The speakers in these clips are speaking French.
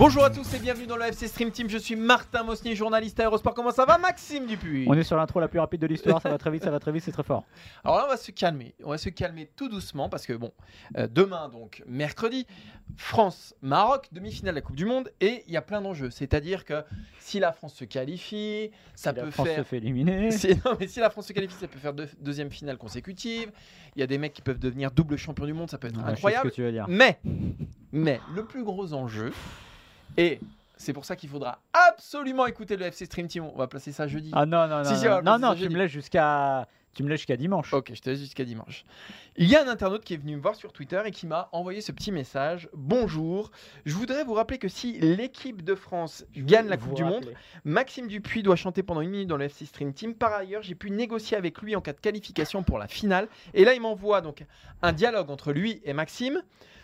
Bonjour à tous et bienvenue dans le FC Stream Team. Je suis Martin Mosnier, journaliste à Eurosport. Comment ça va, Maxime Dupuis? On est sur l'intro la plus rapide de l'histoire, ça va très vite, ça va très vite, c'est très fort. Alors là, on va se calmer. On va se calmer tout doucement parce que, bon, euh, demain, donc mercredi, France-Maroc, demi-finale de la Coupe du Monde et il y a plein d'enjeux. C'est-à-dire que si la France se qualifie, ça Si peut la France faire. se fait éliminer. Si, non, mais si la France se qualifie, ça peut faire deux- deuxième finale consécutive. Il y a des mecs qui peuvent devenir double champion du monde, ça peut être Ouais, je sais incroyable. ce que tu veux dire. Mais, mais le plus gros enjeu, et c'est pour ça qu'il faudra absolument écouter le FC Stream Team. On va placer ça jeudi. Ah non, non, non, Si, non, non, non, tu me laisses jusqu'à tu me laisses jusqu'à dimanche. Ok, je te laisse jusqu'à dimanche. Il y a un internaute qui est venu me voir sur Twitter et qui m'a envoyé ce petit message. Bonjour, je voudrais vous rappeler que si l'équipe de France gagne la Coupe du Monde. Maxime Dupuis doit chanter pendant une minute dans le FC Stream Team. Par ailleurs, j'ai pu négocier avec lui en cas de qualification pour la finale. Et là, il m'envoie donc un dialogue entre lui et Maxime.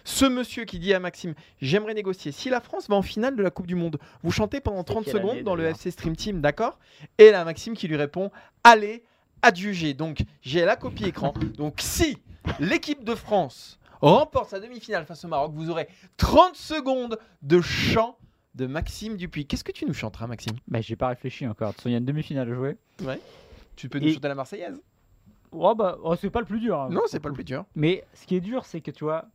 Ce monsieur qui dit à Maxime J'aimerais négocier. Si la France va en finale de la Coupe du Monde, vous chantez pendant 30 quelle secondes dans le FC Stream Team, d'accord? Et là, Maxime qui lui répond Allez, adjugé. Donc, j'ai la copie écran. Donc, si l'équipe de France remporte sa demi-finale face au Maroc, vous aurez 30 secondes de chant de Maxime Dupuis. Qu'est-ce que tu nous chanteras, Maxime? Bah, j'ai pas réfléchi encore. De toute façon, il y a une demi-finale à jouer. Tu peux nous Et- chanter la Marseillaise? Oh bah, oh, c'est pas le plus dur. hein. Non, c'est pas le plus dur. Mais ce qui est dur, c'est que tu vois,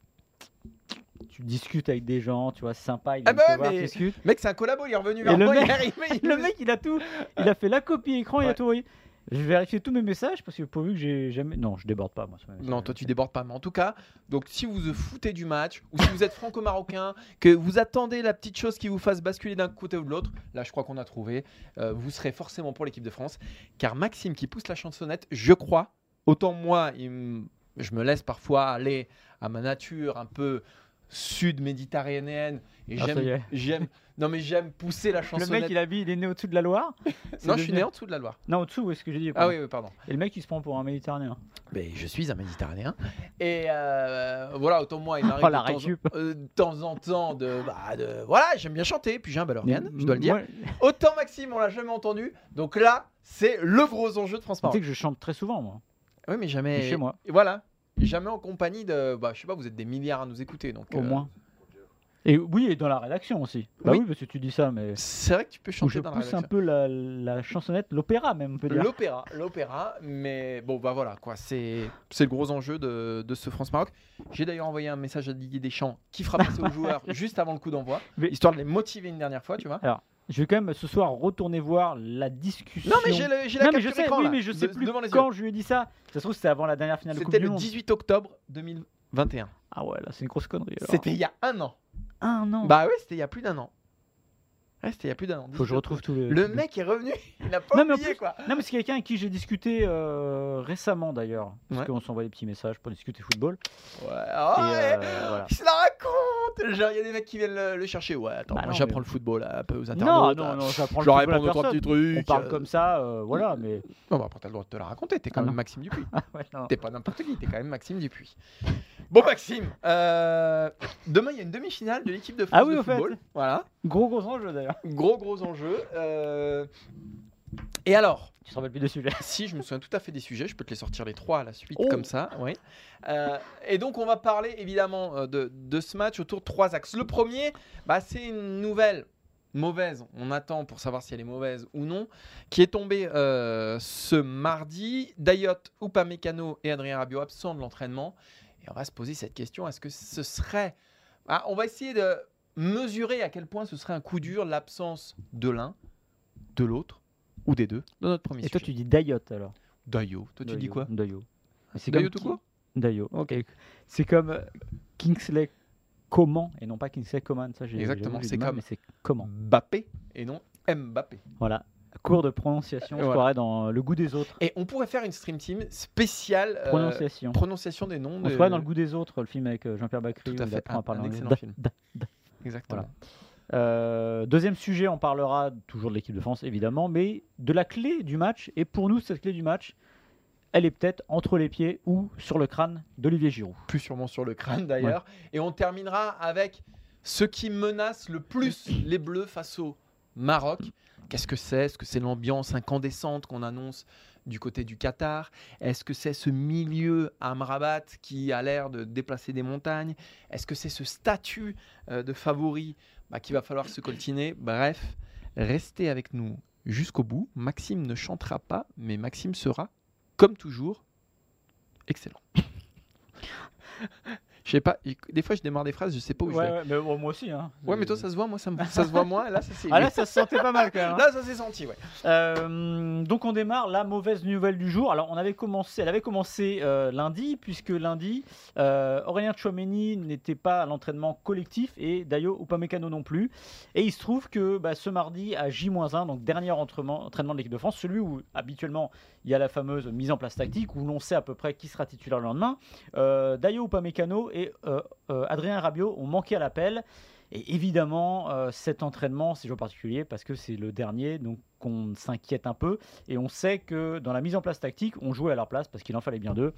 tu discutes avec des gens, tu vois, c'est sympa, il Ah bah ouais, voir, mais- tu. Mec, c'est un collabo, il est revenu vers le moi, mec- il est arrivé, il Le mec, il a tout, il a fait la copie écran, il a tout. oui. Je vais vérifier tous mes messages parce que pourvu que j'ai jamais. Non, je déborde pas moi. Non, toi tu débordes pas, mais en tout cas, donc si vous vous foutez du match, ou si vous êtes franco-marocain, que vous attendez la petite chose qui vous fasse basculer d'un côté ou de l'autre, là je crois qu'on a trouvé, euh, vous serez forcément pour l'équipe de France, car Maxime qui pousse la chansonnette, je crois, autant moi, il me- je me laisse parfois aller à ma nature un peu sud-méditerranéenne, et Ah, j'aime, j'aime, non mais j'aime pousser la Le chansonnette. mec, il dit, il est né au-dessus de la Loire. Non, je suis né en dessous de la Loire. Non, au-dessous, est-ce que j'ai dit Ah oui, oui, pardon. Et le mec, il se prend pour un Méditerranéen. Mais je suis un Méditerranéen. Et euh, voilà, autant moi, il m'arrive Oh, de, temps, récup. euh, de temps en temps de, bah, de- Voilà, j'aime bien chanter, puis j'ai un bel organe, je dois le dire. Moi, Autant Maxime, on l'a jamais entendu. Donc là, c'est le gros enjeu de France tu sais que je chante très souvent, moi. Oui, mais jamais. Chez moi. Et voilà. Jamais en compagnie de. Bah, je sais pas, vous êtes des milliards à nous écouter. Donc, Au euh, moins. Et oui, et dans la rédaction aussi. Bah Oui. oui, parce que tu dis ça, mais. C'est vrai que tu peux chanter je dans la pousse un rédaction. peu la, la chansonnette, l'opéra même, on peut dire. L'opéra, l'opéra, mais bon, bah voilà, quoi, c'est le gros enjeu de, de ce France-Maroc. J'ai d'ailleurs envoyé un message à Didier Deschamps qui fera passer aux joueurs juste avant le coup d'envoi, histoire de les motiver une dernière fois, tu vois. Je vais quand même ce soir retourner voir la discussion. Non, mais j'ai le- j'ai la Non, mais je sais, écran, oui, mais je sais de- plus quand je lui ai dit ça. Ça se trouve, c'était avant la dernière finale de Coupe C'était du le Monde. 18 octobre 2021. Ah ouais, là, c'est une grosse connerie. C'était il y a un an. un an. Bah oui, c'était il y a plus d'un an. Ouais, c'était il y a plus d'un an. Faut que je retrouve tous les. Le mec est revenu, il a pas Non, mais oublié plus- quoi. Non, mais c'est quelqu'un avec qui j'ai discuté euh, récemment d'ailleurs. Parce Ouais. qu'on s'envoie des petits messages pour discuter football. Ouais, oh, ouais. euh, voilà. Il se la raconte Genre, il y a des mecs qui viennent le, le chercher. Ouais, attends, Bah moi non, j'apprends mais- le football là, un peu aux Non, internautes. non, là. non, j'apprends Je le leur football à réponds deux, trois petits trucs. On parle euh. comme ça, euh, voilà, mais. Non, bah après, t'as le droit de te la raconter. T'es quand Ah même non. Maxime Dupuis. Ouais, non. T'es pas n'importe qui, t'es quand même Maxime Dupuis. Bon, Maxime, euh, demain il y a une demi-finale de l'équipe de France Ah oui, de au fait. football. Voilà, Gros, gros enjeu d'ailleurs. Gros gros enjeu. euh, Et alors, Tu te rappelles plus des sujets. si je me souviens tout à fait des sujets, je peux te les sortir les trois à la suite Oh. comme ça. Oui. Euh, et donc on va parler évidemment euh, de, de ce match autour de trois axes. Le premier, bah, c'est une nouvelle mauvaise, on attend pour savoir si elle est mauvaise ou non, qui est tombée euh, ce mardi. Dayot, Upamecano et Adrien Rabiot absents de l'entraînement. Et on va se poser cette question, est-ce que ce serait... Ah, on va essayer de mesurer à quel point ce serait un coup dur l'absence de l'un, de l'autre ou des deux dans notre premier Et toi, tu dis Dayot alors. Dayot, toi tu dis Dayo, quoi Dayo. Mais C'est comme tout court Dayo. Ok. C'est comme euh, Kingsley comment et non pas Kingsley Coman. Ça, j'ai Exactement, c'est comme- mais c'est comment. Mbappé et non Mbappé. Voilà. Cours de prononciation, je Voilà. dans le goût des autres. Et on pourrait faire une stream team spéciale euh, Prononciation. prononciation des noms. On se dans le goût des autres, le film avec euh, Jean-Pierre Bacry. Tout à fait, à un- parler un excellent Da- film. da- da. Exactement. Euh, deuxième sujet, on parlera toujours de l'équipe de France, évidemment, mais de la clé du match. Et pour nous, cette clé du match, elle est peut-être entre les pieds ou sur le crâne d'Olivier Giroud. Plus sûrement sur le crâne d'ailleurs. Et on terminera avec ce qui menace le plus les Bleus face au Maroc. Qu'est-ce que c'est? Est-ce que c'est l'ambiance incandescente qu'on annonce du côté du Qatar? Est-ce que c'est ce milieu Amrabat qui a l'air de déplacer des montagnes? Est-ce que c'est ce statut euh, de favori bah, qu'il va falloir se coltiner? Bref, restez avec nous jusqu'au bout. Maxime ne chantera pas, mais Maxime sera, comme toujours, excellent. Je sais pas, des fois je démarre des phrases, je sais pas où je vais. mais moi aussi. Hein. Ouais, mais toi ça se voit, moi ça, me- ça se voit moins. Là, ça s'est Ah là, ça se sentait pas mal quand même. hein. Là, ça s'est senti, ouais. Euh, donc on démarre la mauvaise nouvelle du jour. Alors on avait commencé, elle avait commencé euh, lundi puisque lundi euh, Aurélien Chouameni n'était pas à l'entraînement collectif et Dayo Upamecano non plus. Et il se trouve que bah, ce mardi à J-1, donc dernier entraînement, entraînement de l'équipe de France, celui où habituellement il y a la fameuse mise en place tactique où l'on sait à peu près qui sera titulaire le lendemain. Dayo Upamecano et euh, euh, Adrien Rabiot ont manqué à l'appel. Et évidemment, euh, cet entraînement, c'est toujours particulier parce que c'est le dernier, donc on s'inquiète un peu. Et on sait que dans la mise en place tactique, on jouait à leur place parce qu'il en fallait bien deux.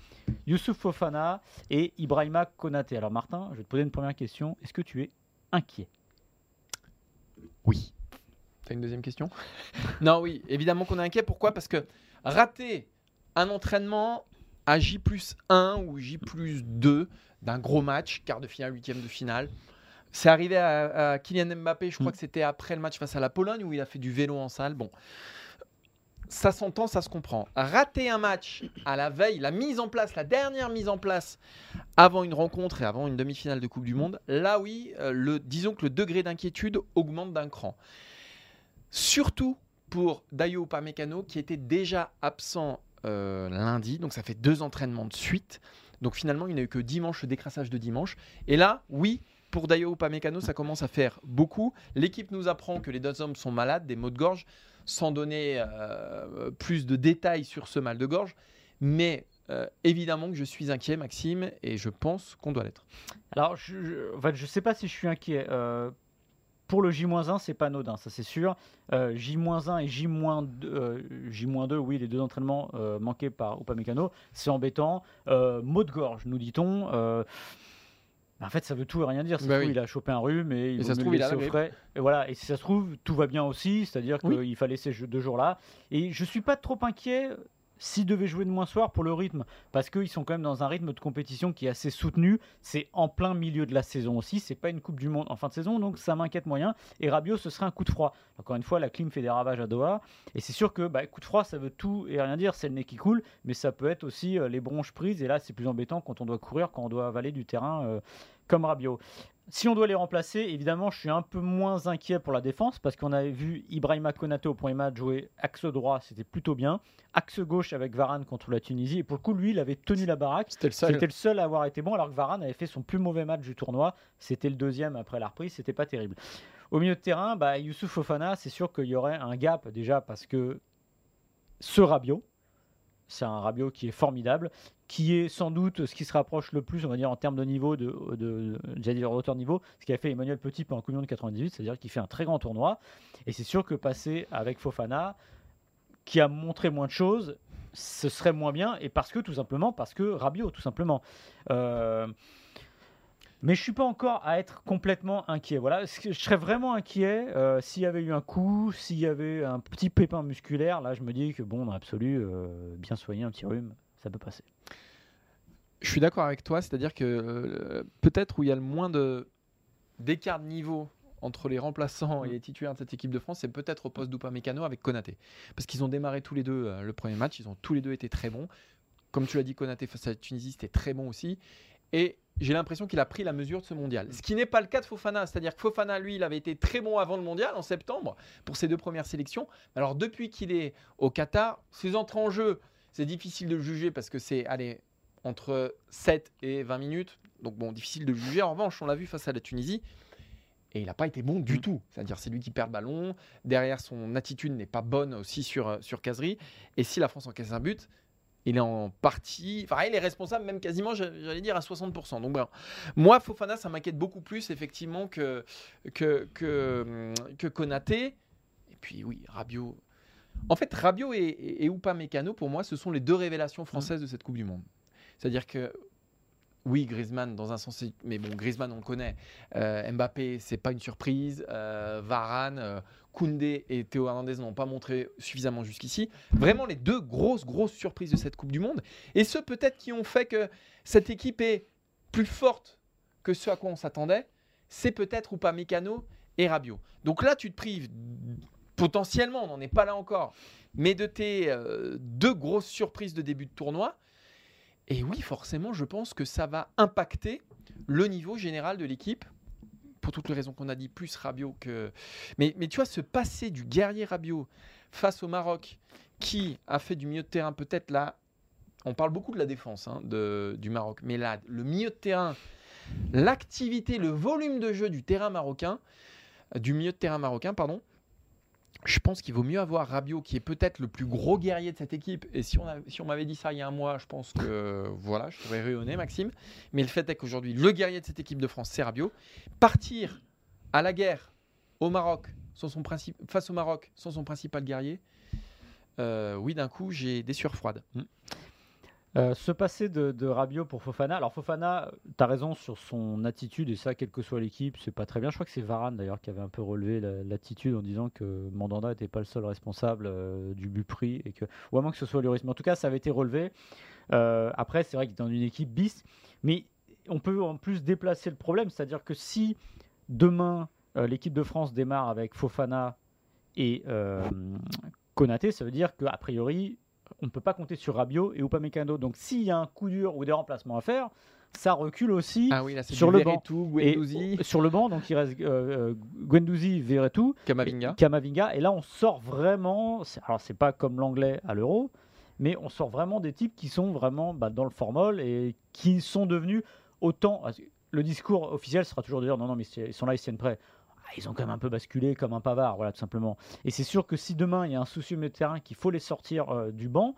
Youssouf Fofana et Ibrahima Konaté. Alors Martin, je vais te poser une première question. Est-ce que tu es inquiet? Oui. T'as une deuxième question? Non, oui, évidemment qu'on est inquiet. Pourquoi? Parce que rater un entraînement à J plus 1 ou J plus 2 d'un gros match, quart de finale, huitième de finale, c'est arrivé à, à Kylian Mbappé, je crois Mm. que c'était après le match face à la Pologne où il a fait du vélo en salle. Bon, ça s'entend, ça se comprend. Rater un match à la veille, la mise en place, la dernière mise en place avant une rencontre et avant une demi-finale de Coupe du Monde, là oui, euh, le, disons que le degré d'inquiétude augmente d'un cran. Surtout pour Dayo Upamecano qui était déjà absent euh, lundi, donc ça fait deux entraînements de suite. Donc finalement, il n'a eu que dimanche, décrassage de dimanche. Et là, oui, pour Dayo Upamecano, ça commence à faire beaucoup. L'équipe nous apprend que les deux hommes sont malades, des maux de gorge, sans donner euh, plus de détails sur ce mal de gorge. Mais euh, évidemment que je suis inquiet, Maxime, et je pense qu'on doit l'être. Alors, je, je, en fait, sais pas si je suis inquiet. Euh, pour le J-1, c'est pas anodin, ça c'est sûr. Euh, J-1 et J-2, euh, J-2, oui, les deux entraînements euh, manqués par Upamecano, c'est embêtant. Euh, mot de gorge, nous dit-on. Euh, en fait, ça veut tout et rien dire. Ça Bah trouve, il a chopé un rhume et il Et ça se trouve, il a au frais. Et voilà. Et si ça se trouve, tout va bien aussi. C'est-à-dire qu'il fallait ces deux jours-là. Et je suis pas trop inquiet s'ils devaient jouer de moins soir pour le rythme, parce qu'ils sont quand même dans un rythme de compétition qui est assez soutenu. C'est en plein milieu de la saison aussi. C'est pas une Coupe du Monde en fin de saison, donc ça m'inquiète moyen. Et Rabiot, ce serait un coup de froid. Encore une fois, la clim fait des ravages à Doha. Et c'est sûr que bah, coup de froid, ça veut tout et rien dire. C'est le nez qui coule, mais ça peut être aussi euh, les bronches prises. Et là, c'est plus embêtant quand on doit courir, quand on doit avaler du terrain euh, comme Rabiot. Si on doit les remplacer, évidemment, je suis un peu moins inquiet pour la défense parce qu'on avait vu Ibrahima Konaté au premier match jouer axe droit, c'était plutôt bien. Axe gauche avec Varane contre la Tunisie. Et pour le coup, lui, il avait tenu la baraque. C'était le seul. C'était le seul à avoir été bon, alors que Varane avait fait son plus mauvais match du tournoi. C'était le deuxième après la reprise, c'était pas terrible. Au milieu de terrain, bah, Youssouf Fofana, c'est sûr qu'il y aurait un gap déjà parce que ce Rabiot, c'est un Rabiot qui est formidable, qui est sans doute ce qui se rapproche le plus, on va dire, en termes de niveau, de, de, de- niveau, ce qu'a fait Emmanuel Petit pendant la Coupe Monde 98, c'est-à-dire qu'il fait un très grand tournoi. Et c'est sûr que passer avec Fofana, qui a montré moins de choses, ce serait moins bien. Et parce que, tout simplement, parce que Rabiot, tout simplement. Euh, mais je suis pas encore à être complètement inquiet. Voilà, je serais vraiment inquiet euh, s'il y avait eu un coup, s'il y avait un petit pépin musculaire. Là, je me dis que bon, dans l'absolu, euh, bien soigné, un petit rhume, ça peut passer. Je suis d'accord avec toi, c'est-à-dire que euh, peut-être où il y a le moins de d'écart de niveau entre les remplaçants et les titulaires de cette équipe de France, c'est peut-être au poste d'Upamecano avec Konaté. Parce qu'ils ont démarré tous les deux le premier match, ils ont tous les deux été très bons. Comme tu l'as dit, Konaté face à la Tunisie, c'était très bon aussi. Et j'ai l'impression qu'il a pris la mesure de ce mondial. Ce qui n'est pas le cas de Fofana, c'est-à-dire que Fofana, lui, il avait été très bon avant le mondial, en septembre, pour ses deux premières sélections. Alors depuis qu'il est au Qatar, ses entrées en jeu, c'est difficile de le juger parce que c'est, allez, entre 7 et 20 minutes. Donc bon, difficile de juger. En revanche, on l'a vu face à la Tunisie. Et il n'a pas été bon du Mm. tout. C'est-à-dire, c'est lui qui perd le ballon. Derrière, son attitude n'est pas bonne aussi sur, euh, sur Casery. Et si la France encaisse un but, il est en partie. Enfin, il est responsable, même quasiment, j'a- j'allais dire, à 60%. Donc, bon. moi, Fofana, ça m'inquiète beaucoup plus, effectivement, que, que, hum, que Konaté. Et puis, oui, Rabiot. En fait, Rabiot et, et, et Upamecano, pour moi, ce sont les deux révélations françaises de cette Coupe du Monde. C'est-à-dire que. Oui, Griezmann, dans un sens, mais bon, Griezmann, on le connaît. Euh, Mbappé, c'est pas une surprise. Euh, Varane, euh, Koundé et Théo Hernandez n'ont pas montré suffisamment jusqu'ici. Vraiment les deux grosses, grosses surprises de cette Coupe du Monde. Et ceux peut-être qui ont fait que cette équipe est plus forte que ce à quoi on s'attendait, c'est peut-être Upamecano et Rabiot. Donc là, tu te prives potentiellement, on n'en est pas là encore, mais de tes euh, deux grosses surprises de début de tournoi. Et oui, forcément, je pense que ça va impacter le niveau général de l'équipe pour toutes les raisons qu'on a dit, plus Rabiot que. Mais, tu vois, ce passé du guerrier Rabiot face au Maroc, qui a fait du milieu de terrain peut-être là. On parle beaucoup de la défense hein, du Maroc, mais là, le milieu de terrain, l'activité, le volume de jeu du terrain marocain, du milieu de terrain marocain, pardon. Je pense qu'il vaut mieux avoir Rabiot, qui est peut-être le plus gros guerrier de cette équipe. Et si on, m'avait dit ça il y a un mois, je pense que voilà, je serais rayonné, Maxime. Mais le fait est qu'aujourd'hui, le guerrier de cette équipe de France, c'est Rabiot. Partir à la guerre au Maroc, sans son face au Maroc, sans son principal guerrier, euh, oui, d'un coup, j'ai des sueurs froides. Euh, se passer de, de Rabiot pour Fofana. Alors Fofana, tu as raison sur son attitude et ça, quelle que soit l'équipe, c'est pas très bien. Je crois que c'est Varane d'ailleurs qui avait un peu relevé la- l'attitude en disant que Mandanda n'était pas le seul responsable euh, du but pris et que, ou à moins que ce soit Lloris. Mais en tout cas, ça avait été relevé. Euh, après, c'est vrai qu'il est dans une équipe bis, mais on peut en plus déplacer le problème, c'est-à-dire que si demain l'équipe de France démarre avec Fofana et Konaté, ça veut dire qu'a priori on ne peut pas compter sur Rabiot et Upamecano. Donc s'il y a un coup dur ou des remplacements à faire, ça recule aussi Ah oui, là, c'est Sur le banc. Et sur le banc. Donc il reste euh, euh, Guendouzi, Verretou, Kamavinga. Kamavinga. Et là, on sort vraiment. Alors c'est pas comme l'anglais à l'Euro, mais on sort vraiment des types qui sont vraiment bah, dans le formol et qui sont devenus autant. Le discours officiel sera toujours de dire non, non, mais ils sont là, ils tiennent prêts. Ah, Ils ont quand même un peu basculé comme un pavard, voilà, tout simplement. Et c'est sûr que si demain il y a un souci au milieu de terrain qu'il faut les sortir euh, du banc,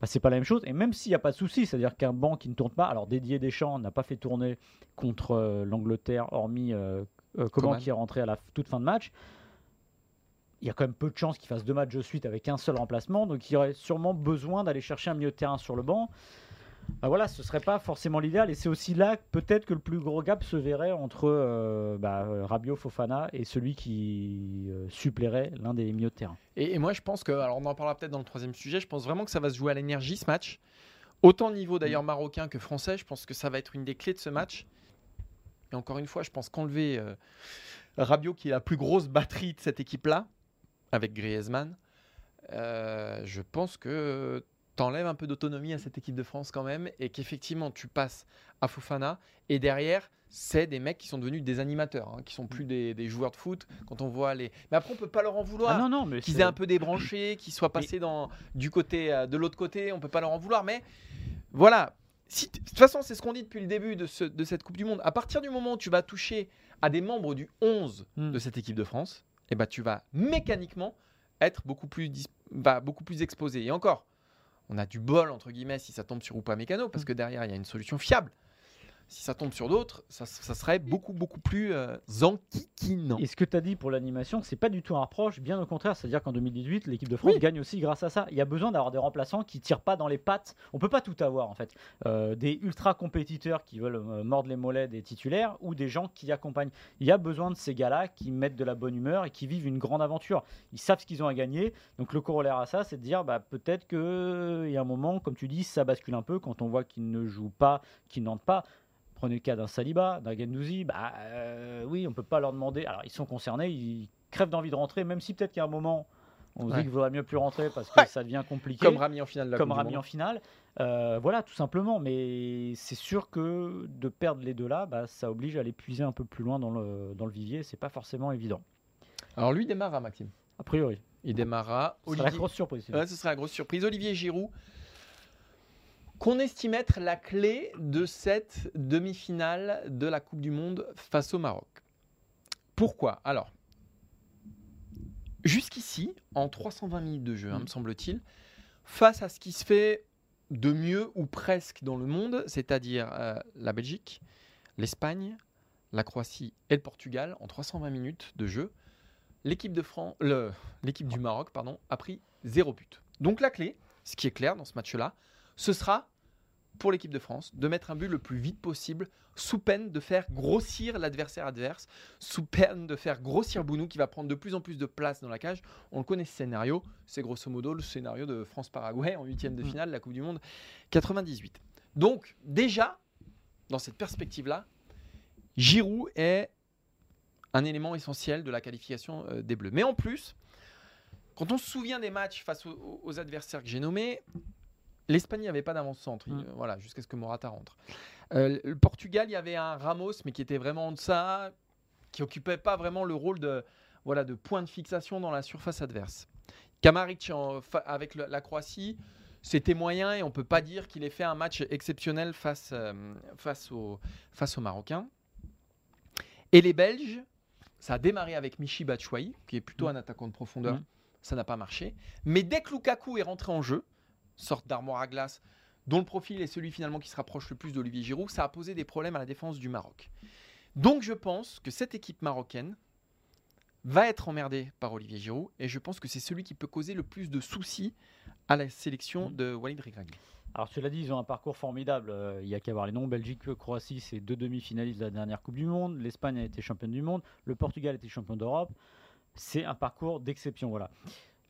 bah, c'est pas la même chose. Et même s'il n'y a pas de souci, c'est-à-dire qu'un banc qui ne tourne pas, alors Didier Deschamps n'a pas fait tourner contre euh, l'Angleterre, hormis euh, euh, Coman. qui est rentré à la toute fin de match. Il y a quand même peu de chances qu'il fasse deux matchs de suite avec un seul remplacement, donc il aurait sûrement besoin d'aller chercher un milieu de terrain sur le banc. Bah voilà, ce serait pas forcément l'idéal, et c'est aussi là peut-être que le plus gros gap se verrait entre euh, bah, Fofana et celui qui euh, suppléerait l'un des milieux de terrain. Et, moi, je pense que, alors on en parlera peut-être dans le troisième sujet, je pense vraiment que ça va se jouer à l'énergie ce match. Autant au niveau d'ailleurs marocain que français, je pense que ça va être une des clés de ce match. Et encore une fois, je pense qu'enlever euh, qui est la plus grosse batterie de cette équipe-là, avec Griezmann, euh, je pense que t'enlèves un peu d'autonomie à cette équipe de France quand même, et qu'effectivement tu passes à Fofana, et derrière, c'est des mecs qui sont devenus des animateurs, hein, qui sont plus des, des joueurs de foot. Quand on voit les, mais après on peut pas leur en vouloir Ah non, non, mais qu'ils aient un peu débranché, qu'ils soient passés dans, du côté, euh, de l'autre côté, on peut pas leur en vouloir, mais voilà. Si de toute façon, c'est ce qu'on dit depuis le début de, ce- de cette Coupe du Monde. À partir du moment où tu vas toucher à des membres du 11 Hmm. de cette équipe de France, eh ben, tu vas mécaniquement être beaucoup plus, dis- bah, beaucoup plus exposé. Et encore, on a du bol, entre guillemets, si ça tombe sur Upamecano, parce que derrière, il y a une solution fiable. Si ça tombe sur d'autres, ça, ça serait beaucoup, beaucoup plus euh, enquiquinant. Et ce que tu as dit pour l'animation, c'est pas du tout un reproche, bien au contraire. C'est-à-dire qu'en 2018, l'équipe de France Oui. gagne aussi grâce à ça. Il y a besoin d'avoir des remplaçants qui tirent pas dans les pattes. On peut pas tout avoir en fait. Euh, des ultra compétiteurs qui veulent euh, mordre les mollets des titulaires ou des gens qui accompagnent. Il y a besoin de ces gars-là qui mettent de la bonne humeur et qui vivent une grande aventure. Ils savent ce qu'ils ont à gagner. Donc le corollaire à ça, c'est de dire bah, peut-être qu'il y a un moment, comme tu dis, ça bascule un peu quand on voit qu'ils ne jouent pas, qu'ils n'entrent pas. Prenez le cas d'un Saliba, d'un Gendouzi, bah euh, oui, on peut pas leur demander. Alors ils sont concernés, ils crèvent d'envie de rentrer, même si peut-être qu'à un moment on se Ouais. dit qu'il vaudrait mieux plus rentrer parce que Ouais. ça devient compliqué. Comme Rami en finale la comme du Rami en finale. Euh, voilà, tout simplement. Mais c'est sûr que de perdre les deux là, bah, ça oblige à les puiser un peu plus loin dans le, dans le vivier. C'est pas forcément évident. Alors lui démarra, Maxime. A priori. Il démarra. Olivier- grosse surprise. Ouais, ce serait la grosse surprise. Olivier Giroud. Qu'on estime être la clé de cette demi-finale de la Coupe du Monde face au Maroc. Pourquoi? Alors, jusqu'ici, en 320 minutes de jeu, hein, me semble-t-il, face à ce qui se fait de mieux ou presque dans le monde, c'est-à-dire euh, la Belgique, l'Espagne, la Croatie et le Portugal, en 320 minutes de jeu, l'équipe de France, l'équipe du Maroc, pardon, a pris zéro but. Donc la clé, ce qui est clair dans ce match-là, ce sera pour l'équipe de France de mettre un but le plus vite possible, sous peine de faire grossir l'adversaire adverse, sous peine de faire grossir Bounou qui va prendre de plus en plus de place dans la cage. On le connaît ce scénario, c'est grosso modo le scénario de France-Paraguay en huitième de mm. finale de la Coupe du Monde 98. Donc déjà, dans cette perspective-là, Giroud est un élément essentiel de la qualification euh, des Bleus. Mais en plus, quand on se souvient des matchs face aux adversaires que j'ai nommés, L'Espagne n'avait pas d'avance-centre, mm. voilà, jusqu'à ce que Morata rentre. Euh, le Portugal, il y avait un Ramos, mais qui était vraiment en deçà, qui occupait pas vraiment le rôle de, voilà, de point de fixation dans la surface adverse. Kamaric avec la Croatie, c'était moyen et on peut pas dire qu'il ait fait un match exceptionnel face, euh, face, au, face aux Marocains. Et les Belges, ça a démarré avec Michi Batshuayi, qui est plutôt mm. un attaquant de profondeur. Mm. Ça n'a pas marché. Mais dès que Lukaku est rentré en jeu, sorte d'armoire à glace, dont le profil est celui finalement qui se rapproche le plus d'Olivier Giroud, ça a posé des problèmes à la défense du Maroc. Donc je pense que cette équipe marocaine va être emmerdée par Olivier Giroud et je pense que c'est celui qui peut causer le plus de soucis à la sélection mmh. de Walid Regragui. Alors cela dit, ils ont un parcours formidable. Euh, il y a qu'à voir les noms. Belgique, Croatie, c'est deux demi-finalistes de la dernière Coupe du Monde. L'Espagne a été championne du monde. Le Portugal a été champion d'Europe. C'est un parcours d'exception. Voilà.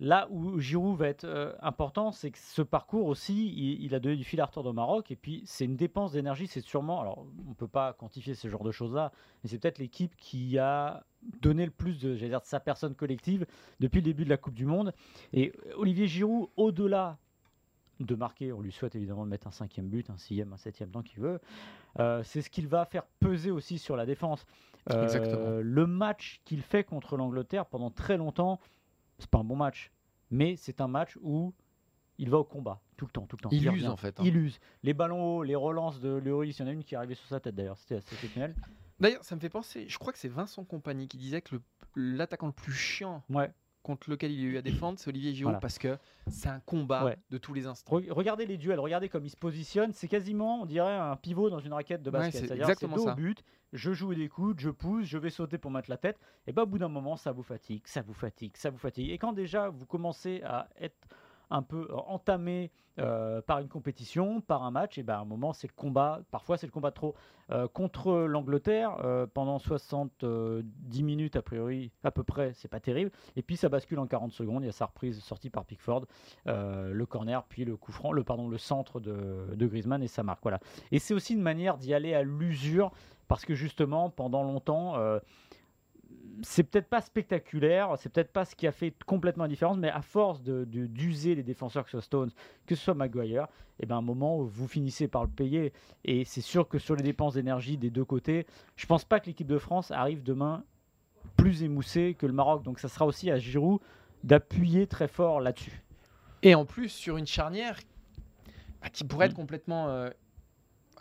Là où Giroud va être euh, important, c'est que ce parcours aussi, il, a donné du fil à retordre au Maroc. Et puis, c'est une dépense d'énergie. C'est sûrement, alors, on ne peut pas quantifier ce genre de choses-là, mais c'est peut-être l'équipe qui a donné le plus de, dire, de sa personne collective depuis le début de la Coupe du Monde. Et Olivier Giroud, au-delà de marquer, on lui souhaite évidemment de mettre un cinquième but, un sixième, un septième tant qu'il veut. Euh, c'est ce qu'il va faire peser aussi sur la défense. Euh, le match qu'il fait contre l'Angleterre pendant très longtemps c'est pas un bon match, mais c'est un match où il va au combat tout le temps, tout le temps. Il, use en fait. Hein. Il use. Les ballons hauts, les relances de Lloris, il y en a une qui est arrivée sur sa tête d'ailleurs, c'était exceptionnel. D'ailleurs, ça me fait penser, je crois que c'est Vincent Compagnie qui disait que l'attaquant le, plus chiant ouais contre lequel il y a eu à défendre, c'est Olivier Giroud parce que c'est un combat de tous les instants. regardez les duels, regardez comme il se positionne. C'est quasiment, on dirait, un pivot dans une raquette de basket. C'est-à-dire c'est dos au but, je joue des coudes, je pousse, je vais sauter pour mettre la tête. Et bah, au bout d'un moment, ça vous fatigue, ça vous fatigue, ça vous fatigue. Et quand déjà vous commencez à être un peu euh, entamé euh, par une compétition, par un match, et ben à un moment c'est le combat, parfois c'est le combat trop. Euh, contre l'Angleterre, pendant 70 minutes a priori, à peu près, c'est pas terrible, et puis ça bascule en 40 secondes, il y a sa reprise sortie par Pickford, le corner, puis le coup franc, le, pardon, le centre de, de Griezmann, et ça marque. Voilà. Et c'est aussi une manière d'y aller à l'usure, parce que justement, pendant longtemps, c'est peut-être pas spectaculaire, c'est peut-être pas ce qui a fait complètement la différence, mais à force de, d'user les défenseurs que ce soit Stones, que ce soit Maguire, et eh ben, à un moment, vous finissez par le payer. Et c'est sûr que sur les dépenses d'énergie des deux côtés, je pense pas que l'équipe de France arrive demain plus émoussée que le Maroc. Donc ça sera aussi à Giroud d'appuyer très fort là-dessus. Et en plus, sur une charnière bah, qui pourrait être mm. complètement euh,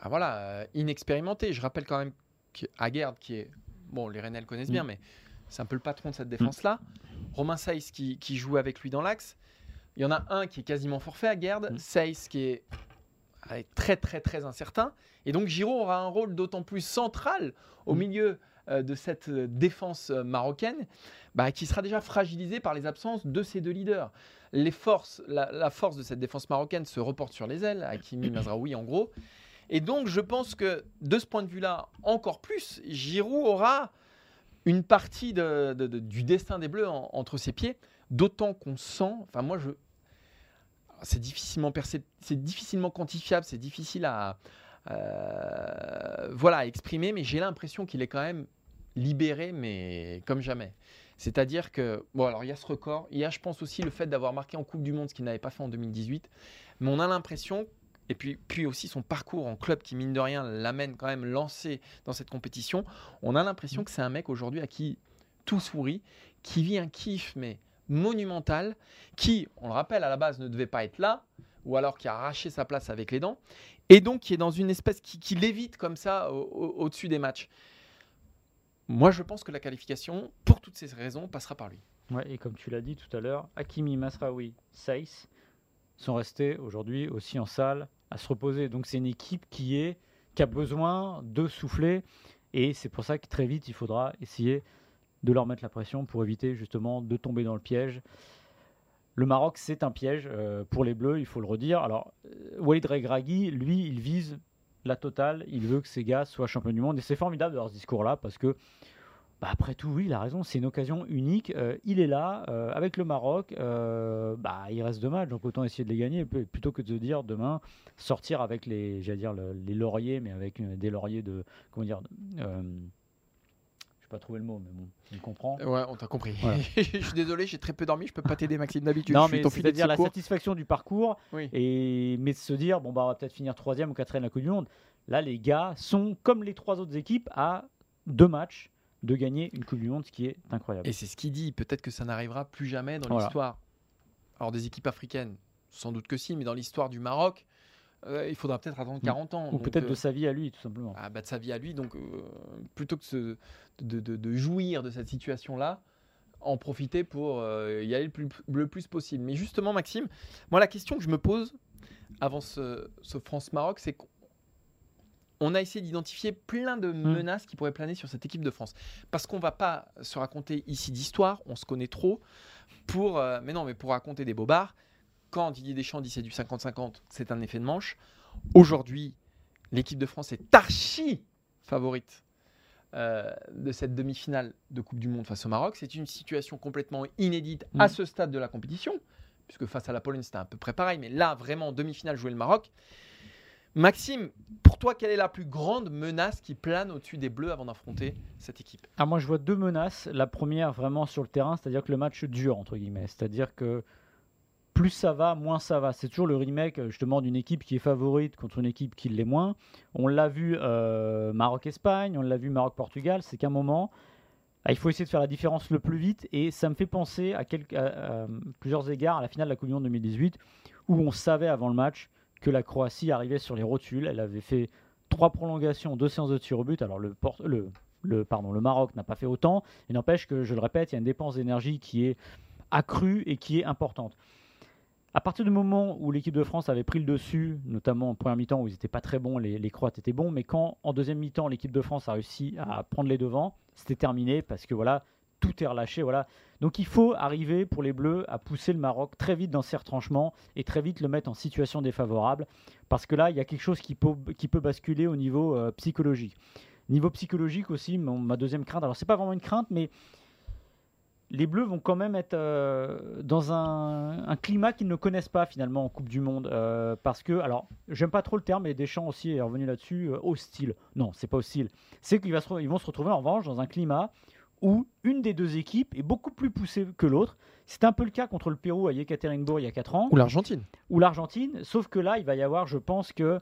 ah, voilà, euh, inexpérimentée. Je rappelle quand même qu'Aguerd, qui est bon, les Rennais le connaissent bien, mm. mais c'est un peu le patron de cette défense-là. Romain Saïs qui, joue avec lui dans l'axe. Il y en a un qui est quasiment forfait à Gerd, mmh. Saïs qui est, très très très incertain. Et donc Giroud aura un rôle d'autant plus central au mm. milieu euh, de cette euh, défense euh, marocaine, bah, qui sera déjà fragilisée par les absences de ces deux leaders. Les forces, la, force de cette défense marocaine se reporte sur les ailes, Hakimi Mazraoui en gros. Et donc, je pense que de ce point de vue-là, encore plus, Giroud aura une partie du destin des Bleus entre ses pieds, d'autant qu'on sent, enfin moi je, c'est difficilement c'est difficilement quantifiable, c'est difficile à, euh, voilà, exprimer, mais j'ai l'impression qu'il est quand même libéré, mais comme jamais. C'est-à-dire que, bon, alors il y a ce record, il y a, je pense aussi, le fait d'avoir marqué en Coupe du Monde, ce qu'il n'avait pas fait en 2018, mais on a l'impression et puis, puis aussi son parcours en club qui, mine de rien, l'amène quand même lancé dans cette compétition, on a l'impression que c'est un mec aujourd'hui à qui tout sourit, qui vit un kiff, mais monumental, qui, on le rappelle, à la base ne devait pas être là. ou alors qui a arraché sa place avec les dents, et donc qui est dans une espèce qui, qui lévite comme ça au- au- au-dessus des matchs. Moi, je pense que la qualification, pour toutes ces raisons, passera par lui. Ouais, et comme tu l'as dit tout à l'heure, Hakimi, Masraoui, Saïs sont restés aujourd'hui aussi en salle à se reposer. Donc c'est une équipe qui, est, qui a besoin de souffler et c'est pour ça que très vite il faudra essayer de leur mettre la pression pour éviter justement de tomber dans le piège. Le Maroc, c'est un piège euh, pour les Bleus, il faut le redire. Alors, euh, Walid Regragui, lui, il vise la totale. Il veut que ces gars soient champions du monde. Et c'est formidable d'avoir ce discours-là parce que bah, après tout, oui, il a raison, c'est une occasion unique. Euh, il est là, euh, avec le Maroc, euh, bah, il reste deux matchs, donc autant essayer de les gagner, plutôt que de se dire demain, sortir avec les, j'allais dire, le- les lauriers, mais avec des lauriers de, comment dire, pas trouver le mot, mais bon, tu me comprends. Ouais, on t'a compris. Voilà. je suis désolé, j'ai très peu dormi, je peux pas t'aider, Maxime, d'habitude. non, mais c'est-à-dire la satisfaction du parcours, Oui. et, mais de se dire, bon, bah, on va peut-être finir troisième ou quatrième à la Coupe du Monde. Là, les gars sont, comme les trois autres équipes, à deux matchs de gagner une Coupe du Monde, ce qui est incroyable. Et c'est ce qu'il dit. Peut-être que ça n'arrivera plus jamais dans Voilà. l'histoire. Alors, des équipes africaines, sans doute que si, mais dans l'histoire du Maroc, euh, il faudra peut-être attendre 40 ans. Ou peut-être euh, de sa vie à lui, tout simplement. ah, bah, de sa vie à lui. Donc, euh, plutôt que se- de, de- de jouir de cette situation-là, en profiter pour y aller le plus, le plus possible. Mais justement, Maxime, moi, la question que je me pose avant ce, ce France-Maroc, c'est qu'on on a essayé d'identifier plein de menaces qui pourraient planer sur cette équipe de France. Parce qu'on va pas se raconter ici d'histoire, on se connaît trop, pour, euh, mais non, mais pour raconter des bobards. Quand Didier Deschamps dit c'est du 50-50, c'est un effet de manche. Aujourd'hui, l'équipe de France est archi favorite euh, de cette demi-finale de Coupe du Monde face au Maroc. C'est une situation complètement inédite à Mm. ce stade de la compétition, puisque face à la Pologne, c'était à peu près pareil. Mais là, vraiment, en demi-finale, jouer le Maroc. Maxime, pour toi, quelle est la plus grande menace qui plane au-dessus des Bleus avant d'affronter cette équipe? Ah, moi, je vois deux menaces. La première, vraiment sur le terrain, c'est-à-dire que le match dure, entre guillemets. C'est-à-dire que plus ça va, moins ça va. C'est toujours le remake, euh, justement, d'une équipe qui est favorite contre une équipe qui l'est moins. On l'a vu euh, Maroc-Espagne, on l'a vu Maroc-Portugal. C'est qu'à un moment, ah, il faut essayer de faire la différence le plus vite. Et ça me fait penser à, à plusieurs égards à la finale de la Coupe du Monde 2018, où on savait avant le match que la Croatie arrivait sur les rotules. Elle avait fait trois prolongations, deux séances de tir au but. Alors le, pardon, le Maroc n'a pas fait autant. Il n'empêche que, je le répète, il y a une dépense d'énergie qui est accrue et qui est importante. À partir du moment où l'équipe de France avait pris le dessus, notamment en première mi-temps où ils n'étaient pas très bons, les, les Croates étaient bons, mais quand en deuxième mi-temps l'équipe de France a réussi à prendre les devants, c'était terminé parce que voilà, tout est relâché. Voilà. Donc il faut arriver pour les Bleus à pousser le Maroc très vite dans ses retranchements et très vite le mettre en situation défavorable parce que là il y a quelque chose qui peut, qui peut basculer au niveau euh, psychologique. Niveau psychologique aussi, ma deuxième crainte, alors c'est pas vraiment une crainte, mais les Bleus vont quand même être euh, dans un, climat qu'ils ne connaissent pas finalement en Coupe du Monde. euh, parce que, alors, j'aime pas trop le terme, et Deschamps aussi est revenu là-dessus, hostile. Non, c'est pas hostile. C'est qu'ils vont se retrouver en revanche dans un climat où une des deux équipes est beaucoup plus poussée que l'autre. C'était un peu le cas contre le Pérou à Yekaterinbourg il y a 4 ans Ou l'Argentine ou l'Argentine, sauf que là, il va y avoir, je pense que.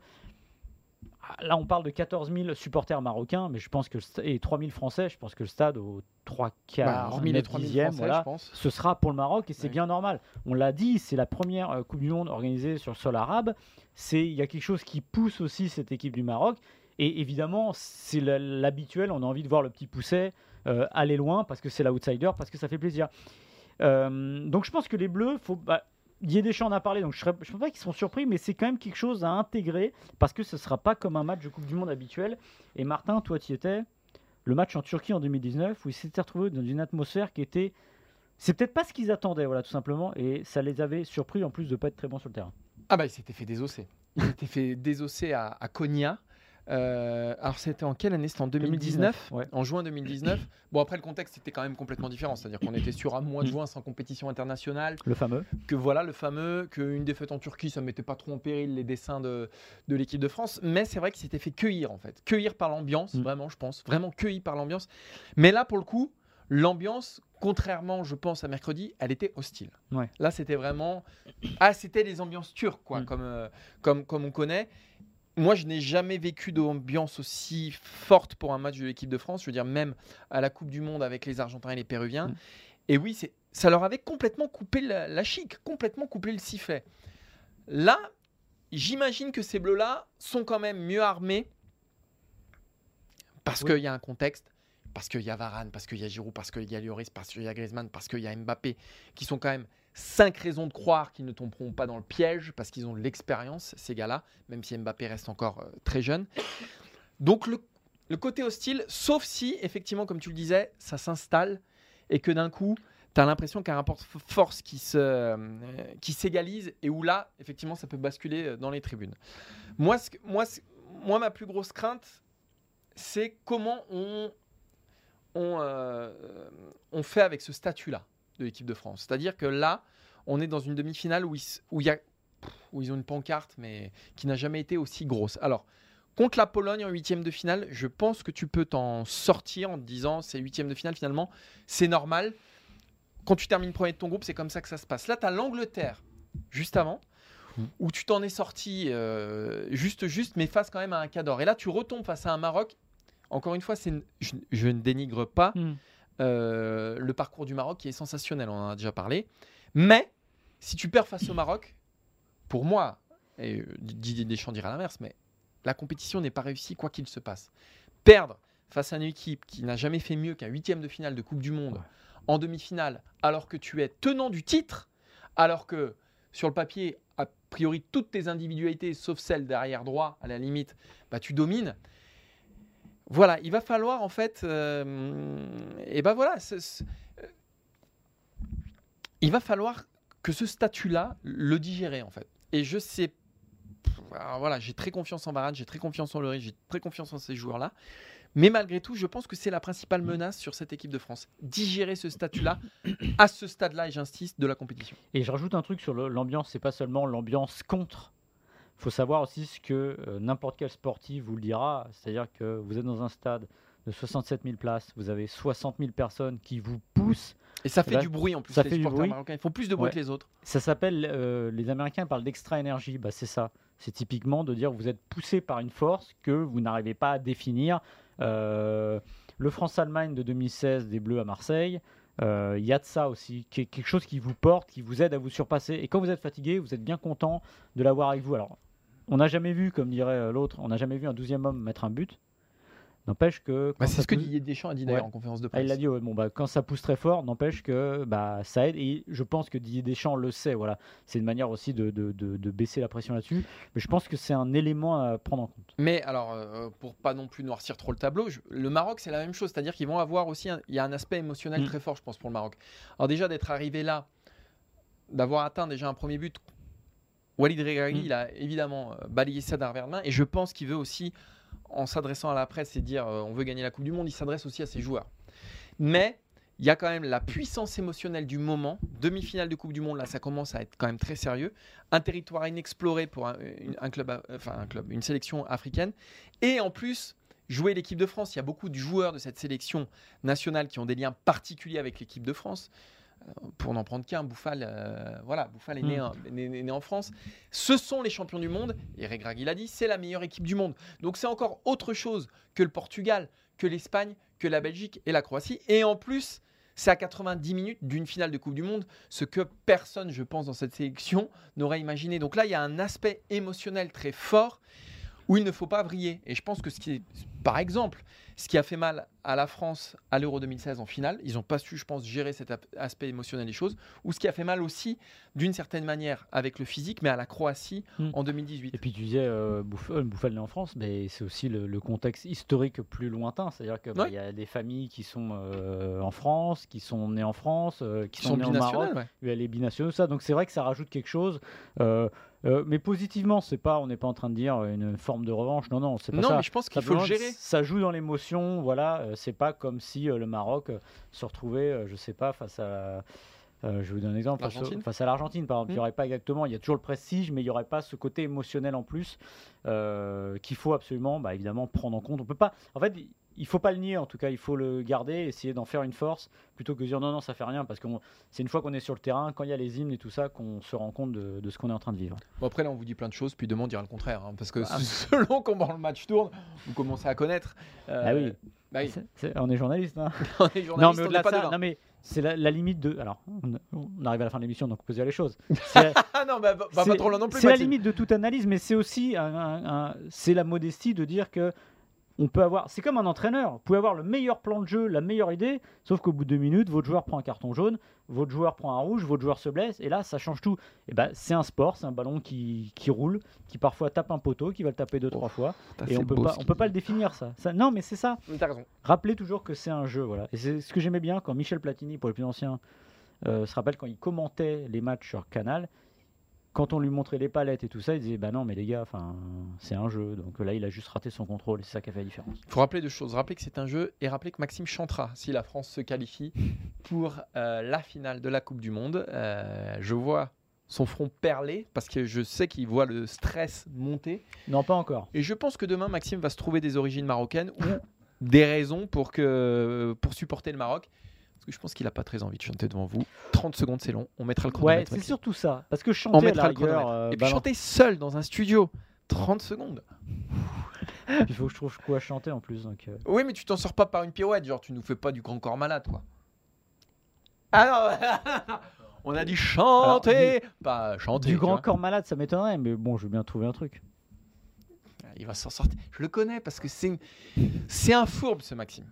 ah, Là, on parle de 14 000 supporters marocains, mais je pense que. Et 3 000 Français, je pense que le stade, aux 3 Bah, quarts, les 9 3000 dixièmes, Français, voilà, je pense. ce sera pour le Maroc et c'est Ouais. bien normal. On l'a dit, c'est la première euh, Coupe du Monde organisée sur le sol arabe. C'est il y a quelque chose qui pousse aussi cette équipe du Maroc. Et évidemment, c'est l'habituel. On a envie de voir le petit pousset euh, aller loin parce que c'est l'outsider, parce que ça fait plaisir. Euh, donc je pense que les Bleus, faut, bah, Didier Deschamps en a parlé, donc je ne pense pas qu'ils sont surpris, mais c'est quand même quelque chose à intégrer parce que ce ne sera pas comme un match de Coupe du Monde habituel. Et Martin, toi, tu étais. Le match en Turquie en 2019 où ils s'étaient retrouvés dans une atmosphère qui était c'est peut-être pas ce qu'ils attendaient, voilà, tout simplement, et ça les avait surpris en plus de pas être très bons sur le terrain. Ah bah il s'était fait désosser. Il s'était fait désosser à, à Konya. Euh, alors c'était en quelle année? C'était en 2019, ouais. En juin 2019. Bon après le contexte était quand même complètement différent. C'est-à-dire qu'on était sur un mois de Mm. juin sans compétition internationale. Le fameux. Que voilà le fameux, qu'une défaite en Turquie ça mettait pas trop en péril les dessins de, de l'équipe de France. Mais c'est vrai qu'il s'était fait cueillir en fait. Cueillir par l'ambiance, Mm. vraiment je pense. Vraiment cueilli par l'ambiance. Mais là pour le coup, l'ambiance, contrairement je pense à mercredi, elle était hostile. Ouais. Là c'était vraiment... Ah c'était les ambiances turques quoi, Mm. comme, euh, comme, comme on connaît. Moi, je n'ai jamais vécu d'ambiance aussi forte pour un match de l'équipe de France. Je veux dire, même à la Coupe du Monde avec les Argentins et les Péruviens. Mm. Et oui, c'est, ça leur avait complètement coupé la, la chic, complètement coupé le sifflet. Là, j'imagine que ces bleus-là sont quand même mieux armés parce Oui. qu'il y a un contexte, parce qu'il y a Varane, parce qu'il y a Giroud, parce qu'il y a Lloris, parce qu'il y a Griezmann, parce qu'il y a Mbappé, qui sont quand même cinq raisons de croire qu'ils ne tomberont pas dans le piège parce qu'ils ont l'expérience, ces gars-là, même si Mbappé reste encore euh, très jeune. Donc le, le côté hostile, sauf si, effectivement, comme tu le disais, ça s'installe et que d'un coup, tu as l'impression qu'il y a un rapport force euh, qui s'égalise et où là, effectivement, ça peut basculer euh, dans les tribunes. Moi, moi, moi ma plus grosse crainte, c'est comment on, on fait avec ce statut-là de l'équipe de France. C'est-à-dire que là, on est dans une demi-finale où, ils ont une pancarte, mais qui n'a jamais été aussi grosse. Alors, contre la Pologne en huitième de finale, je pense que tu peux t'en sortir en te disant c'est huitième de finale finalement, c'est normal. Quand tu termines premier de ton groupe, c'est comme ça que ça se passe. Là, tu as l'Angleterre juste avant, où tu t'en es sorti euh, juste, juste, mais face quand même à un cador. Et là, tu retombes face à un Maroc. Encore une fois, je ne dénigre pas Hmm. Euh, le parcours du Maroc qui est sensationnel, on en a déjà parlé. Mais si tu perds face au Maroc, pour moi, et euh, Didier Deschamps dira l'inverse, mais la compétition n'est pas réussie quoi qu'il se passe. Perdre face à une équipe qui n'a jamais fait mieux qu'un huitième de finale de Coupe du Monde en demi-finale, alors que tu es tenant du titre, alors que sur le papier, a priori, toutes tes individualités, sauf celle derrière droit, à la limite, bah, tu domines. Voilà, il va falloir en fait, et ben voilà, euh, il va falloir que ce statut-là le digérer en fait. Et je sais, voilà, j'ai très confiance en Varane, j'ai très confiance en Lloris, j'ai très confiance en ces joueurs-là. Mais malgré tout, je pense que c'est la principale menace sur cette équipe de France. Digérer ce statut-là à ce stade-là, et j'insiste, de la compétition. Et je rajoute un truc sur l'ambiance, c'est pas seulement l'ambiance contre. Il faut savoir aussi ce que euh, n'importe quel sportif vous le dira, c'est-à-dire que vous êtes dans un stade de 67 000 places, vous avez 60 000 personnes qui vous poussent. Et ça fait Là, du bruit en plus. ça les fait du bruit. Ils font plus de bruit Ouais. que les autres. Ça s'appelle, euh, les Américains parlent d'extra énergie, bah, c'est ça. C'est typiquement de dire que vous êtes poussé par une force que vous n'arrivez pas à définir. Euh, le France-Allemagne de 2016 des Bleus à Marseille, euh, il y a de ça aussi, quelque chose qui vous porte, qui vous aide à vous surpasser. Et quand vous êtes fatigué, vous êtes bien content de l'avoir avec vous. Alors, on n'a jamais vu, comme dirait euh, l'autre, on n'a jamais vu un douzième homme mettre un but. N'empêche que. Bah, c'est ce que Didier Deschamps a dit d'ailleurs Ouais. en conférence de ah, presse. il l'a dit, ouais, bon, bah, quand ça pousse très fort, n'empêche que bah, ça aide. Et je pense que Didier Deschamps le sait. Voilà. C'est une manière aussi de, de- de- de baisser la pression là-dessus. Mais je pense que c'est un élément à prendre en compte. Mais alors, euh, pour pas non plus noircir trop le tableau, je- le Maroc, c'est la même chose. C'est-à-dire qu'ils vont avoir aussi. un- Il y a un aspect émotionnel Mm. très fort, je pense, pour le Maroc. Alors, déjà, d'être arrivé là, d'avoir atteint déjà un premier but, Walid Regragui, Mm. il a évidemment euh, balayé ça d'un revers de main. Et je pense qu'il veut aussi, en s'adressant à la presse et dire euh, on veut gagner la Coupe du Monde, il s'adresse aussi à ses joueurs. Mais. Il y a quand même la puissance émotionnelle du moment. Demi-finale de Coupe du Monde, là, ça commence à être quand même très sérieux. Un territoire inexploré pour un, un club, euh, enfin un club, une sélection africaine. Et en plus, jouer l'équipe de France. Il y a beaucoup de joueurs de cette sélection nationale qui ont des liens particuliers avec l'équipe de France. Pour n'en prendre qu'un, Bouffal, euh, voilà, Bouffal est né, Mm. en- né- né- né en France. Ce sont les champions du monde. Et Regragui l'a dit, c'est la meilleure équipe du monde. Donc c'est encore autre chose que le Portugal, que l'Espagne, que la Belgique et la Croatie. Et en plus, c'est à 90 minutes d'une finale de Coupe du Monde, ce que personne, je pense, dans cette sélection n'aurait imaginé. Donc là, il y a un aspect émotionnel très fort où il ne faut pas vriller. Et je pense que ce qui est, par exemple, ce qui a fait mal à la France à l'Euro 2016 en finale, ils n'ont pas su, je pense, gérer cet aspect émotionnel des choses, ou ce qui a fait mal aussi, d'une certaine manière, avec le physique, mais à la Croatie Mm. en 2018. Et puis tu disais euh, Bouffal, Bouffal né en France, mais c'est aussi le, le contexte historique plus lointain. C'est-à-dire qu'il Ouais. y a des familles qui sont euh, en France, qui sont nées en France, euh, qui sont, sont nées au Maroc. ouais. a les binationaux, ça. Donc c'est vrai que ça rajoute quelque chose. Euh, euh, mais positivement, c'est pas, on n'est pas en train de dire une forme de revanche. Non, non, c'est pas Non, ça. mais je pense qu'il faut le gérer. Ça joue dans l'émotion, voilà. euh, c'est pas comme si euh, le Maroc euh, se retrouvait, euh, je sais pas, face à. euh, je vous donner un exemple. Face, au- L'Argentine face à l'Argentine, par exemple. Il Mm. n'y aurait pas exactement. Il y a toujours le prestige, mais il n'y aurait pas ce côté émotionnel en plus euh, qu'il faut absolument, bah, évidemment, prendre en compte. On peut pas. En fait, il faut pas le nier. En tout cas, il faut le garder, essayer d'en faire une force, plutôt que de dire non, non, ça fait rien, parce que c'est une fois qu'on est sur le terrain, quand il y a les hymnes et tout ça, qu'on se rend compte de, de ce qu'on est en train de vivre. Bon, après, là, on vous dit plein de choses, puis demain, on dira le contraire. hein, parce que Ah. selon comment le match tourne, vous commencez à connaître. euh, Ah oui. bah oui. On est journaliste. hein. on est Non, journaliste, mais au-delà de ça, non, mais c'est la, la limite de. Alors, on, on arrive à la fin de l'émission, donc on peut dire les choses. Ah non, bah, bah, bah, pas trop loin non plus. C'est la limite de toute analyse, mais c'est aussi un- un- un- c'est la modestie de dire que on peut avoir. C'est comme un entraîneur. Vous pouvez avoir le meilleur plan de jeu, la meilleure idée, sauf qu'au bout de deux minutes, votre joueur prend un carton jaune, votre joueur prend un rouge, votre joueur se blesse, et là, ça change tout. Et ben, c'est un sport, c'est un ballon qui, qui roule, qui parfois tape un poteau, qui va le taper deux trois fois, et on peut pas, on peut pas le définir ça. ça. Non, mais c'est ça. T'as raison. Rappelez toujours que c'est un jeu, voilà. Et c'est ce que j'aimais bien quand Michel Platini, pour les plus anciens, euh, se rappelle quand il commentait les matchs sur Canal. Quand on lui montrait les palettes et tout ça, il disait bah non mais les gars, c'est un jeu. Donc là il a juste raté son contrôle c'est ça qui a fait la différence. Il faut rappeler deux choses. Rappeler que c'est un jeu et rappeler que Maxime chantera si la France se qualifie pour euh, la finale de la Coupe du Monde. Euh, je vois son front perler parce que je sais qu'il voit le stress monter. Non pas encore. Et je pense que demain, Maxime va se trouver des origines marocaines ou des raisons pour, que, pour supporter le Maroc. Parce que je pense qu'il n'a pas très envie de chanter devant vous. 30 secondes, c'est long. On mettra le Ouais, chronomètre. c'est Maxime. surtout ça. Parce que On chanter à la mettra le chronomètre. euh, Et puis bah chanter seul dans un studio. 30 secondes. il faut que je trouve quoi chanter en plus. Donc, euh, Oui, mais tu t'en sors pas par une pirouette. Genre, tu nous fais pas du grand corps malade, quoi. Ah non On a dit chanter Pas chanter. Du grand vois. corps malade, ça m'étonnerait, mais bon, je veux bien trouver un truc. Il va s'en sortir. Je le connais parce que c'est c'est un fourbe, ce Maxime.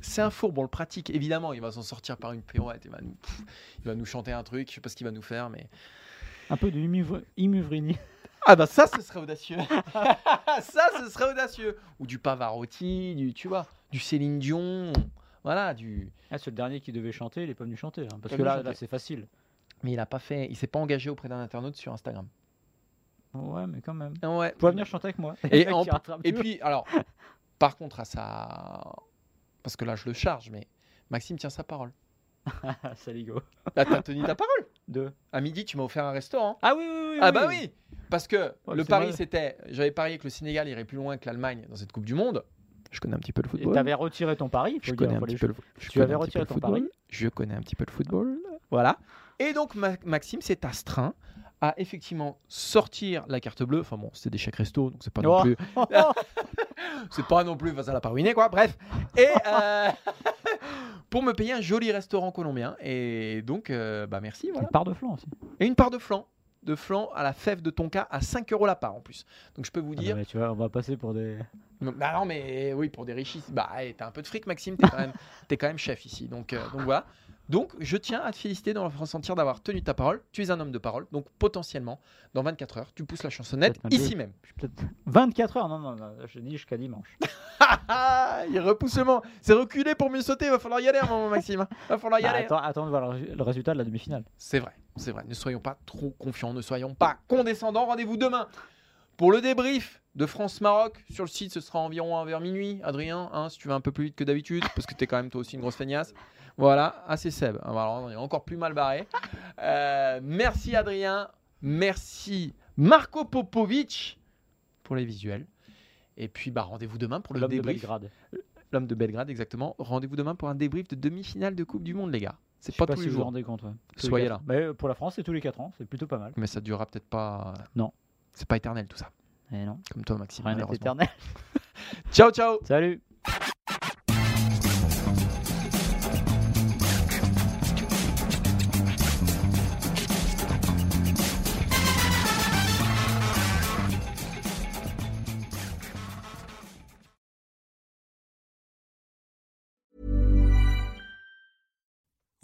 C'est un fourbe, on le pratique. Évidemment, il va s'en sortir par une pirouette. Il va nous, pff, il va nous chanter un truc. Je sais pas ce qu'il va nous faire, mais. Un peu de Imu- Imuvrini. Ah bah ça, ce serait audacieux. ça, ce serait audacieux. Ou du Pavarotti, du, tu vois, du Céline Dion. Voilà, du. Ah, c'est le dernier qui devait chanter, il est pas venu chanter. hein, parce que là, chanter. là c'est facile. Mais il a pas fait. Il s'est pas engagé auprès d'un internaute sur Instagram. Ouais, mais quand même. Ouais. Vous pouvez venir chanter avec moi. Et, en- et puis, alors, par contre, à ça. Parce que là, je le charge, mais Maxime tient sa parole. Ah, Saligo. Là, t'as tenu ta parole. Deux. À midi, tu m'as offert un restaurant. Ah oui, oui, oui. ah bah oui Parce que Ouais, le pari, vrai. c'était. J'avais parié que le Sénégal irait plus loin que l'Allemagne dans cette Coupe du Monde. Je connais un petit peu le Et football. t'avais retiré ton pari. Je connais un petit peu le je Tu avais retiré ton football. pari Je connais un petit peu le football. Voilà. Et donc, Ma- Maxime s'est astreint à effectivement sortir la carte bleue. Enfin bon, c'était des chèques resto, donc c'est pas non Oh. plus. c'est pas non plus, enfin, ça l'a pas ruiné quoi. Bref. Et euh, pour me payer un joli restaurant colombien. Et donc, euh, bah merci. Voilà. Une part de flanc aussi. Et une part de flan. De flan à la fève de Tonka à 5 euros la part en plus. Donc je peux vous Ah dire. bah, tu vois, on va passer pour des. Bah non, mais oui, pour des riches. Bah, t'as un peu de fric, Maxime. T'es quand, même- quand même chef ici. Donc, euh, donc voilà. Donc, je tiens à te féliciter dans France entière d'avoir tenu ta parole. Tu es un homme de parole. Donc, potentiellement, dans 24 heures, tu pousses la chansonnette ici même. je suis peut-être 24 heures. Non, non, non. Je dis jusqu'à dimanche. Ah, il repousse le moment. C'est reculé pour mieux sauter. Va falloir y aller à un moment, Maxime. hein. Va falloir y Bah, aller. attends, attends de voir le ré- le résultat de la demi-finale. C'est vrai, c'est vrai. Ne soyons pas trop confiants, ne soyons pas condescendants. Rendez-vous demain pour le débrief de France-Maroc. Sur le site, ce sera environ vers minuit. Adrien, hein, si tu vas un peu plus vite que d'habitude, parce que tu es quand même toi aussi une grosse feignasse. Voilà, ah, c'est Seb. Ah, Alors, on est encore plus mal barré. Euh, merci Adrien, merci Marco Popovic pour les visuels. Et puis, bah, rendez-vous demain pour le L'homme de débrief. Belgrade. L'homme de Belgrade, exactement. Rendez-vous demain pour un débrief de demi-finale de Coupe du Monde, les gars. C'est pas, pas tous si les vous vous jours. rendez compte. ouais. Soyez là. Mais euh, pour la France, c'est tous les 4 ans. C'est plutôt pas mal. Mais ça durera peut-être pas. Non. C'est pas éternel tout ça. Et non. Comme toi, Maxime. Rien n'est éternel. Ciao, ciao. Salut.